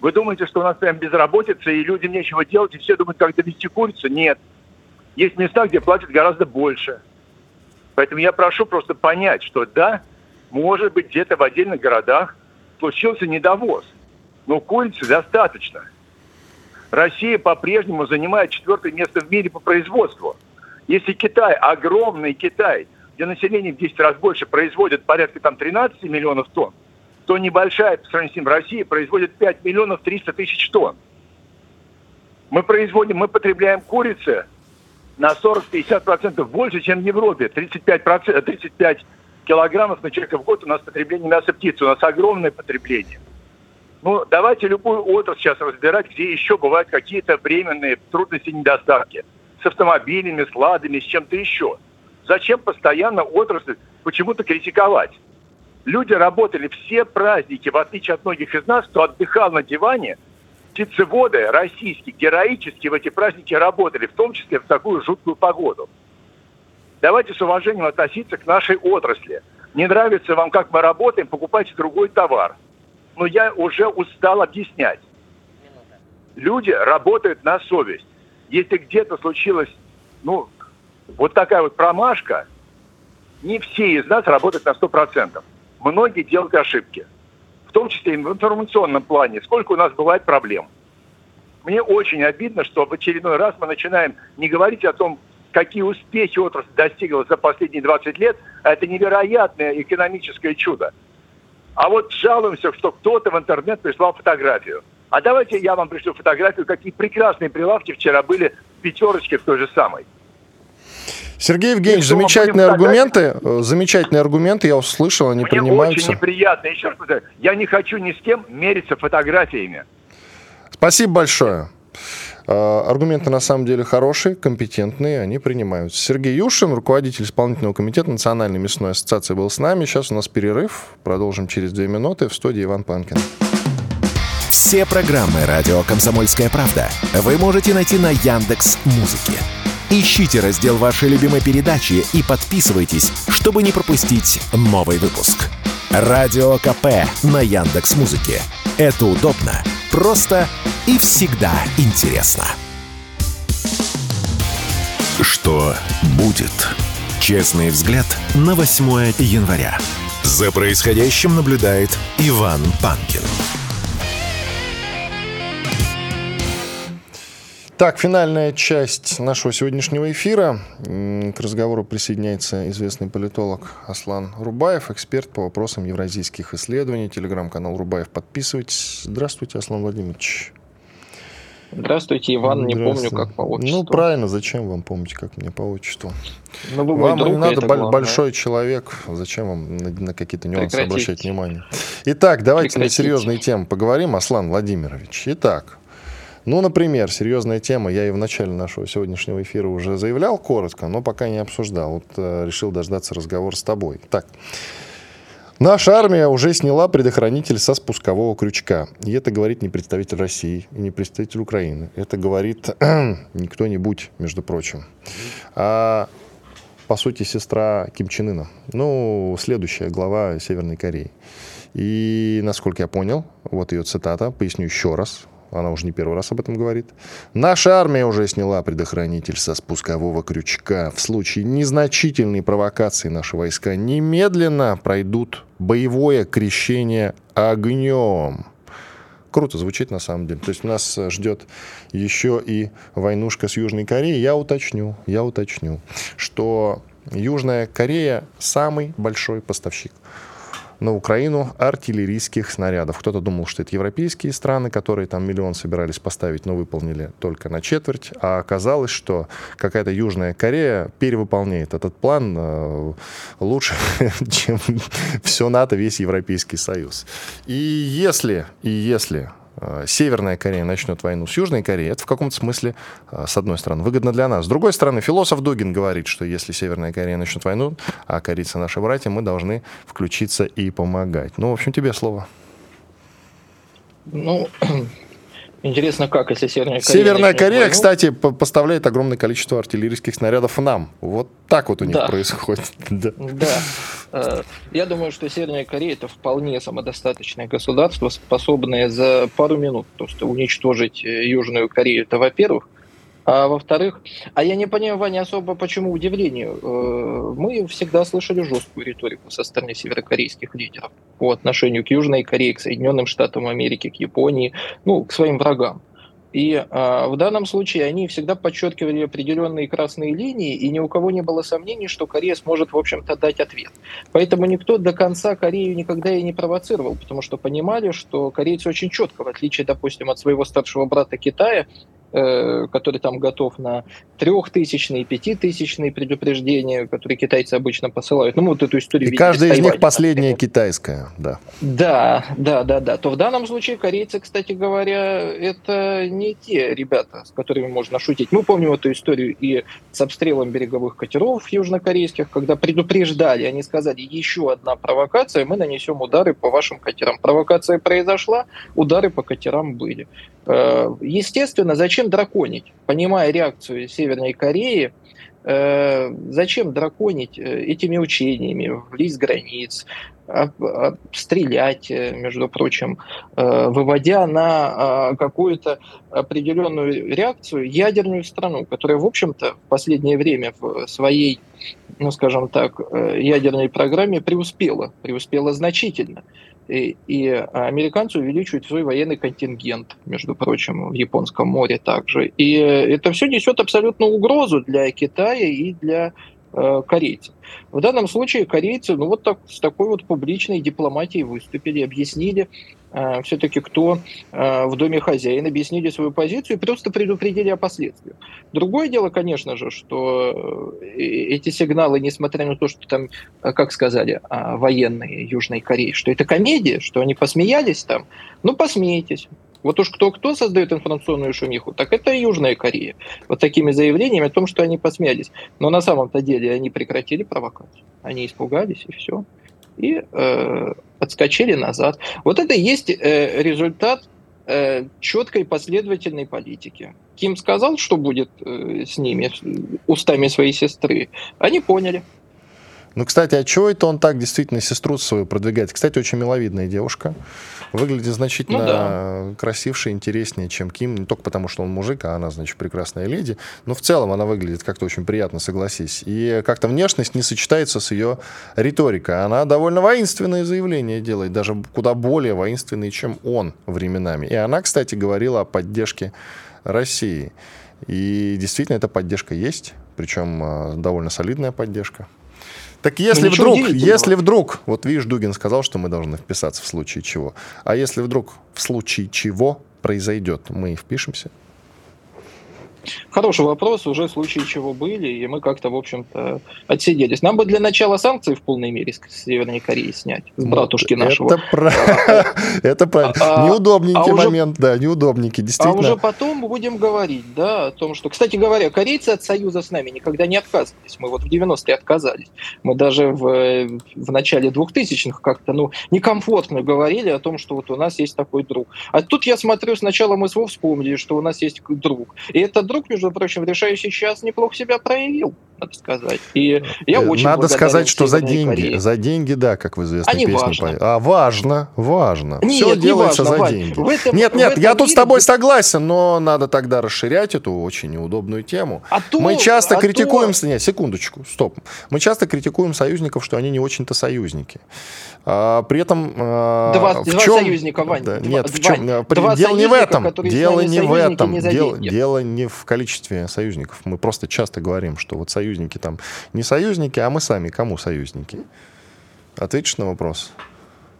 Вы думаете, что у нас прям безработица, и людям нечего делать, и все думают, как довести курицу? Нет. Есть места, где платят гораздо больше. Поэтому я прошу просто понять, что да, может быть, где-то в отдельных городах случился недовоз. Но курицы достаточно. Россия по-прежнему занимает четвертое место в мире по производству. Если Китай, огромный Китай, где население в 10 раз больше, производит порядка там 13 миллионов тонн, то небольшая, по сравнению с ним, Россия производит 5 миллионов 300 тысяч тонн. Мы производим, мы потребляем курицы на 40-50% больше, чем в Европе. 35%, 35 килограммов на человека в год у нас потребление мяса птицы. У нас огромное потребление. Ну, давайте любую отрасль сейчас разбирать, где еще бывают какие-то временные трудности и недостатки. с автомобилями, с ладами, с чем-то еще. Зачем постоянно отрасль почему-то критиковать? Люди работали все праздники, в отличие от многих из нас, кто отдыхал на диване, птицеводы российские героически в эти праздники работали, в том числе в такую жуткую погоду. Давайте с уважением относиться к нашей отрасли. Не нравится вам, как мы работаем, покупайте другой товар. Но я уже устал объяснять. Люди работают на совесть. Если где-то случилась, ну, вот такая вот промашка, не все из нас работают на 100%. Многие делают ошибки. В том числе и в информационном плане. Сколько у нас бывает проблем. Мне очень обидно, что в очередной раз мы начинаем не говорить о том, какие успехи отрасль достигла за последние 20 лет, а это невероятное экономическое чудо. А вот жалуемся, что кто-то в интернет прислал фотографию. А давайте я вам пришлю фотографию, какие прекрасные прилавки вчера были в пятерочке в той же самой. Сергей Евгеньевич, замечательные аргументы, э, замечательные аргументы, я услышал, они Мне принимаются. очень неприятно, еще раз повторяю, я не хочу ни с кем мериться фотографиями. Спасибо большое. Э, аргументы на самом деле хорошие, компетентные, они принимаются. Сергей Юшин, руководитель исполнительного комитета Национальной мясной ассоциации, был с нами. Сейчас у нас перерыв. Продолжим через две минуты. В студии Иван Панкин. Все программы «Радио Комсомольская правда» вы можете найти на Яндекс Музыке. Ищите раздел вашей любимой передачи и подписывайтесь, чтобы не пропустить новый выпуск. Радио КП на Яндекс Музыке. Это удобно, просто и всегда интересно. Что будет? Честный взгляд на 8 января. За происходящим наблюдает Иван Панкин. Так, финальная часть нашего сегодняшнего эфира. К разговору присоединяется известный политолог Аслан Рубаев, эксперт по вопросам евразийских исследований. Телеграм-канал Рубаев. Подписывайтесь. Здравствуйте, Аслан Владимирович. Здравствуйте, Иван. Не помню, как по отчеству. Ну, правильно. Зачем вам помнить, как мне по отчеству? Ну, вы вам друг, не надо б- большой человек. Зачем вам на, на какие-то нюансы Прекратите. обращать внимание? Итак, давайте Прекратите. на серьезные темы поговорим. Аслан Владимирович. Итак, ну, например, серьезная тема, я и в начале нашего сегодняшнего эфира уже заявлял коротко, но пока не обсуждал. Вот э, решил дождаться разговора с тобой. Так, Наша армия уже сняла предохранитель со спускового крючка. И это говорит не представитель России и не представитель Украины. Это говорит не кто-нибудь, между прочим. А, по сути, сестра Ким Чен Ына. Ну, следующая глава Северной Кореи. И, насколько я понял, вот ее цитата, поясню еще раз она уже не первый раз об этом говорит. Наша армия уже сняла предохранитель со спускового крючка. В случае незначительной провокации наши войска немедленно пройдут боевое крещение огнем. Круто звучит на самом деле. То есть нас ждет еще и войнушка с Южной Кореей. Я уточню, я уточню, что Южная Корея самый большой поставщик на Украину артиллерийских снарядов. Кто-то думал, что это европейские страны, которые там миллион собирались поставить, но выполнили только на четверть. А оказалось, что какая-то Южная Корея перевыполняет этот план э, лучше, чем все НАТО, весь Европейский Союз. И если, и если Северная Корея начнет войну с Южной Кореей, это в каком-то смысле, э, с одной стороны, выгодно для нас. С другой стороны, философ Дугин говорит, что если Северная Корея начнет войну, а корейцы наши братья, мы должны включиться и помогать. Ну, в общем, тебе слово. Ну, Интересно, как, если Северная Корея... Северная Корея, войну? кстати, поставляет огромное количество артиллерийских снарядов нам. Вот так вот у них да. происходит. Да. да. Э, я думаю, что Северная Корея это вполне самодостаточное государство, способное за пару минут просто уничтожить э, Южную Корею. Это во-первых. А во-вторых, а я не понимаю, Ваня, особо почему удивлению. Э, мы всегда слышали жесткую риторику со стороны северокорейских лидеров по отношению к Южной Корее, к Соединенным Штатам Америки, к Японии, ну, к своим врагам. И а, в данном случае они всегда подчеркивали определенные красные линии, и ни у кого не было сомнений, что Корея сможет, в общем-то, дать ответ. Поэтому никто до конца Корею никогда и не провоцировал, потому что понимали, что корейцы очень четко, в отличие, допустим, от своего старшего брата Китая, Э, который там готов на трехтысячные, пятитысячные предупреждения, которые китайцы обычно посылают. Ну, мы вот эту историю И каждая из них последняя например. китайская, да. Да, да, да, да. То в данном случае корейцы, кстати говоря, это не те ребята, с которыми можно шутить. Мы помним эту историю и с обстрелом береговых катеров южнокорейских, когда предупреждали, они сказали, еще одна провокация, мы нанесем удары по вашим катерам. Провокация произошла, удары по катерам были. Э, естественно, зачем драконить? Понимая реакцию Северной Кореи, э, зачем драконить э, этими учениями, влезть границ, стрелять, между прочим, выводя на какую-то определенную реакцию ядерную страну, которая, в общем-то, в последнее время в своей, ну, скажем так, ядерной программе преуспела, преуспела значительно. И, и американцы увеличивают свой военный контингент, между прочим, в Японском море также. И это все несет абсолютно угрозу для Китая и для э, корейцев. В данном случае корейцы ну, вот так, с такой вот публичной дипломатией выступили, объяснили, э, все-таки кто э, в доме хозяин, объяснили свою позицию и просто предупредили о последствиях. Другое дело, конечно же, что э, эти сигналы, несмотря на то, что там, э, как сказали э, военные Южной Кореи, что это комедия, что они посмеялись там, ну посмейтесь. Вот уж кто-кто создает информационную шумиху, так это и Южная Корея. Вот такими заявлениями о том, что они посмеялись. Но на самом-то деле они прекратили провокацию. Они испугались и все. И э, отскочили назад. Вот это и есть э, результат э, четкой последовательной политики. Ким сказал, что будет э, с ними, устами своей сестры. Они поняли. Ну, кстати, а чего это он так действительно сестру свою продвигает? Кстати, очень миловидная девушка. Выглядит значительно ну, да. красивше, интереснее, чем Ким. Не только потому, что он мужик, а она, значит, прекрасная леди. Но в целом она выглядит как-то очень приятно, согласись. И как-то внешность не сочетается с ее риторикой. Она довольно воинственные заявления делает, даже куда более воинственные, чем он временами. И она, кстати, говорила о поддержке России. И действительно, эта поддержка есть, причем а, довольно солидная поддержка. Так если ну, вдруг, если вдруг, вот видишь, Дугин сказал, что мы должны вписаться в случае чего. А если вдруг в случае чего произойдет, мы впишемся? Хороший вопрос, уже случаи чего были, и мы как-то, в общем-то, отсиделись. Нам бы для начала санкции в полной мере с Северной Кореи снять, с ну, братушки нашего. Это, про... это правильно. А, неудобненький а момент, да, неудобненький, действительно. А уже потом будем говорить, да, о том, что... Кстати говоря, корейцы от союза с нами никогда не отказывались. Мы вот в 90-е отказались. Мы даже в, в начале 2000-х как-то, ну, некомфортно говорили о том, что вот у нас есть такой друг. А тут я смотрю, сначала мы с вспомнили, что у нас есть друг. И этот друг, между прочим, в решающий час неплохо себя проявил, надо сказать. И я э, очень Надо сказать, что за деньги, Корее. за деньги, да, как в известной а песне. Важно. А важно, важно. Нет, Все делается важно, за Вань. деньги. В этом, нет, нет, я тут с тобой согласен, но надо тогда расширять эту очень неудобную тему. А то, Мы часто а критикуем... То... Нет, секундочку, стоп. Мы часто критикуем союзников, что они не очень-то союзники. А, при этом а, два, в два чем... союзника, Вань. Да, два, нет, в чем... Вань, два дело не в этом. Дело не в этом. Не дело, дело не в количестве союзников. Мы просто часто говорим, что вот союзники там не союзники, а мы сами кому союзники? Ответишь на вопрос?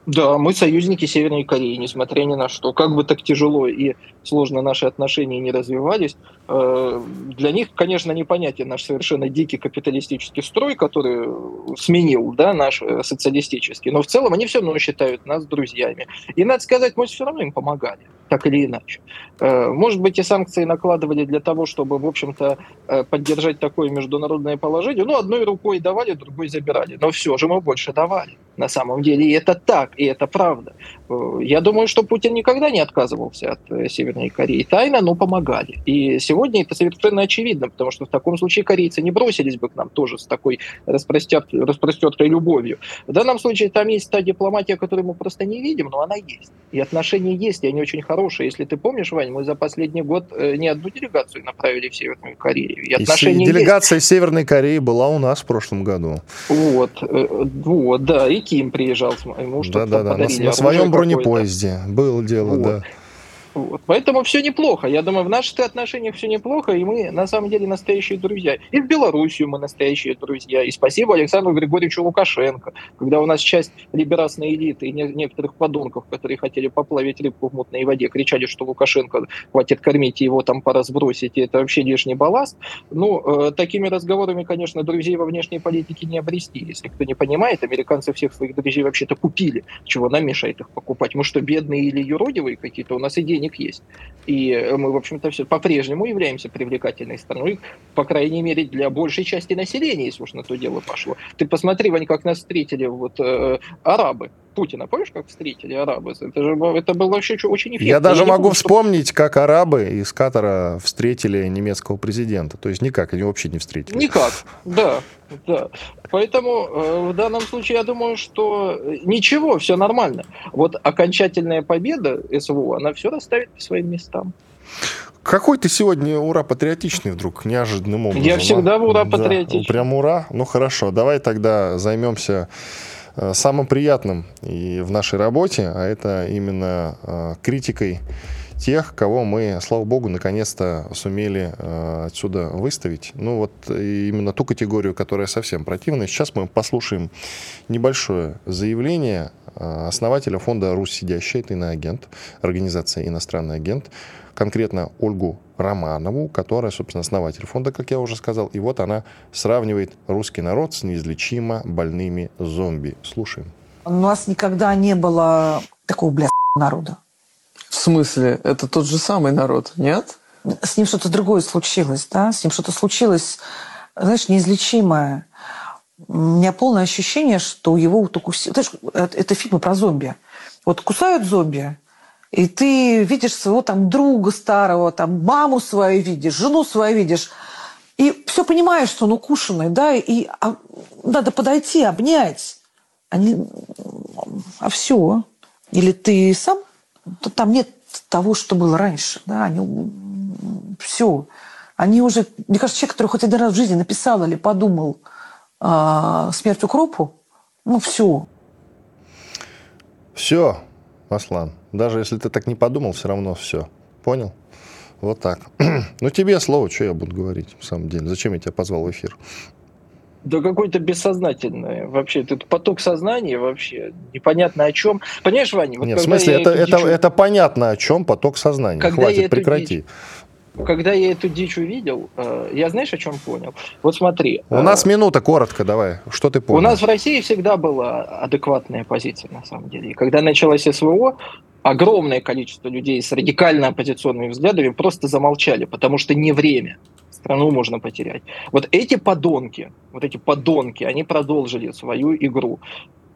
Да, мы союзники Северной Кореи, несмотря ни на что. Как бы так тяжело и сложно наши отношения не развивались, для них, конечно, непонятен наш совершенно дикий капиталистический строй, который сменил да, наш э, социалистический. Но в целом они все равно считают нас друзьями. И, надо сказать, мы все равно им помогали, так или иначе. Э, может быть, и санкции накладывали для того, чтобы, в общем-то, поддержать такое международное положение. Ну, одной рукой давали, другой забирали. Но все же мы больше давали, на самом деле. И это так и это правда. Э, я думаю, что Путин никогда не отказывался от э, Северной Кореи. Тайно, но помогали. И сегодня это совершенно очевидно, потому что в таком случае корейцы не бросились бы к нам тоже с такой распростертой, распростертой любовью. В данном случае там есть та дипломатия, которую мы просто не видим, но она есть. И отношения есть, и они очень хорошие. Если ты помнишь, Вань, мы за последний год э, не одну делегацию направили в Северную Корею. И, отношения и делегация есть. Северной Кореи была у нас в прошлом году. Вот, вот, да, и Ким приезжал с моим да, да, да, на, на своем бронепоезде. Было дело, вот. да. Вот. Поэтому все неплохо. Я думаю, в наших отношениях все неплохо, и мы на самом деле настоящие друзья. И в Белоруссию мы настоящие друзья. И спасибо Александру Григорьевичу Лукашенко, когда у нас часть либерасной элиты и некоторых подонков, которые хотели поплавить рыбку в мутной воде, кричали, что Лукашенко хватит кормить его там пора сбросить, и это вообще лишний балласт. Ну, э, такими разговорами, конечно, друзей во внешней политике не обрести. Если кто не понимает, американцы всех своих друзей вообще-то купили. Чего нам мешает их покупать? Мы что, бедные или юродивые какие-то? У нас и денег есть. И мы, в общем-то, все по-прежнему являемся привлекательной страной, по крайней мере, для большей части населения, если уж на то дело пошло. Ты посмотри, Вань, как нас встретили вот э, арабы. Путина, помнишь, как встретили арабы? Это же это было вообще очень эффектно. Я даже Я могу помню, вспомнить, что... как арабы из Катара встретили немецкого президента. То есть никак, они вообще не встретили. Никак, да. Да. Поэтому э, в данном случае я думаю, что ничего, все нормально. Вот окончательная победа СВО, она все расставит по своим местам. Какой ты сегодня ура патриотичный вдруг, неожиданным образом. Я всегда ура патриотичный. Да, прям ура? Ну хорошо, давай тогда займемся э, самым приятным и в нашей работе, а это именно э, критикой тех, кого мы, слава богу, наконец-то сумели э, отсюда выставить. Ну вот именно ту категорию, которая совсем противная. Сейчас мы послушаем небольшое заявление э, основателя фонда «Русь сидящая», это иноагент, организация «Иностранный агент», конкретно Ольгу Романову, которая, собственно, основатель фонда, как я уже сказал. И вот она сравнивает русский народ с неизлечимо больными зомби. Слушаем. У нас никогда не было такого, бля, народа. В смысле? Это тот же самый народ, нет? С ним что-то другое случилось, да? С ним что-то случилось, знаешь, неизлечимое. У меня полное ощущение, что его вот укусили. Знаешь, это, это фильмы про зомби. Вот кусают зомби, и ты видишь своего там друга старого, там маму свою видишь, жену свою видишь, и все понимаешь, что он укушенный, да, и а, надо подойти, обнять. Они, а все. Или ты сам там нет того, что было раньше. Да, они, все. Они уже, мне кажется, человек, который хоть один раз в жизни написал или подумал э, смерть укропу, ну все. Все, Аслан. Даже если ты так не подумал, все равно все. Понял? Вот так. ну, тебе слово, что я буду говорить, в самом деле. Зачем я тебя позвал в эфир? Да какой-то бессознательный вообще. Этот поток сознания вообще непонятно о чем. Понимаешь, Ваня? Вот Нет, в смысле, это, это, дичь... это понятно о чем поток сознания. Когда Хватит, прекрати. Дичь, когда я эту дичь увидел, э, я знаешь, о чем понял? Вот смотри. У э, нас минута, коротко давай. Что ты понял? У нас в России всегда была адекватная позиция, на самом деле. И когда началось СВО, огромное количество людей с радикально оппозиционными взглядами просто замолчали, потому что не время страну можно потерять. Вот эти подонки, вот эти подонки, они продолжили свою игру.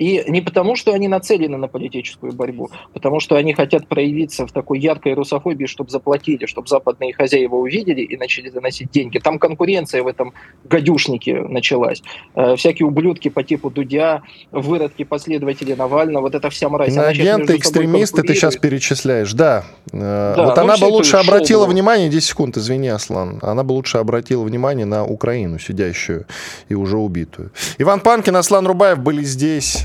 И не потому, что они нацелены на политическую борьбу, потому что они хотят проявиться в такой яркой русофобии, чтобы заплатили, чтобы западные хозяева увидели и начали заносить деньги. Там конкуренция в этом гадюшнике началась. Э, всякие ублюдки по типу Дудя, выродки последователи Навального, вот эта вся мразь. Агенты, экстремисты ты сейчас перечисляешь, да. Э, да вот она бы лучше обратила было. внимание, 10 секунд, извини, Аслан, она бы лучше обратила внимание на Украину, сидящую и уже убитую. Иван Панкин, Аслан Рубаев были здесь